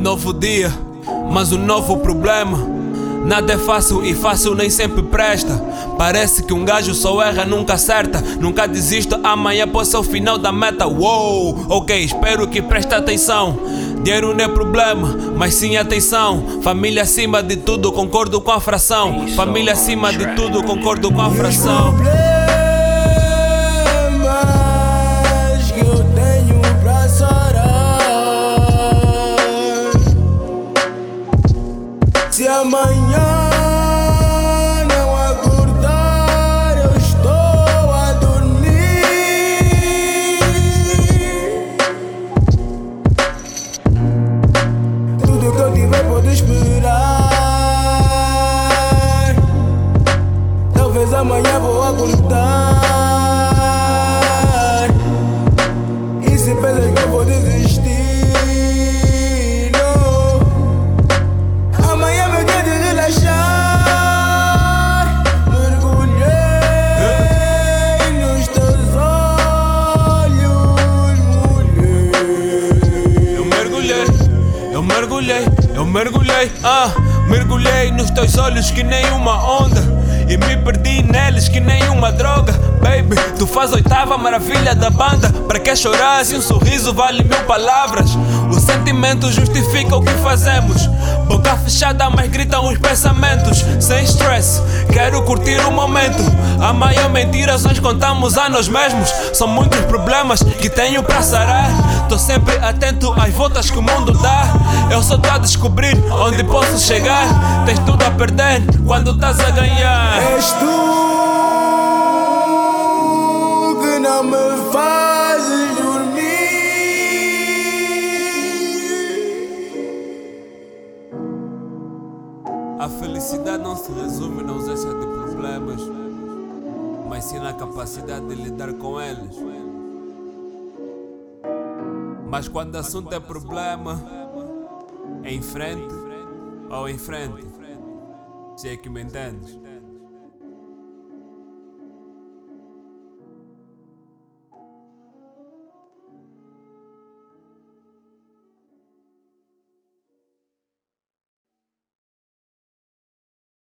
novo dia, mas um novo problema. Nada é fácil e fácil nem sempre presta. Parece que um gajo só erra, nunca acerta. Nunca desista, amanhã pode ser o final da meta. Uou, ok, espero que preste atenção. Dinheiro não é problema, mas sim atenção. Família acima de tudo, concordo com a fração. Família acima de tudo, concordo com a fração. Amanhã não acordar, eu estou a dormir. Tudo que eu tiver pode esperar. Talvez amanhã vou acordar. Mergulhei, eu mergulhei, ah, mergulhei nos teus olhos que nem uma onda. E me perdi neles que nem uma droga, baby. Tu faz oitava maravilha da banda. Pra que chorar se um sorriso vale mil palavras? O sentimento justifica o que fazemos. Boca fechada, mas gritam os pensamentos. Sem stress, quero curtir o momento. A maior mentira nós contamos a nós mesmos. São muitos problemas que tenho pra sarar. Tô sempre atento às voltas que o mundo dá. Eu só tô a descobrir onde posso chegar. Tens tudo a perder quando estás a ganhar. És tu que não me fazes A felicidade não se resume na ausência de problemas, mas sim na capacidade de lidar com eles. Mas quando o assunto é problema, é em frente ou em frente. Se é que me entendes.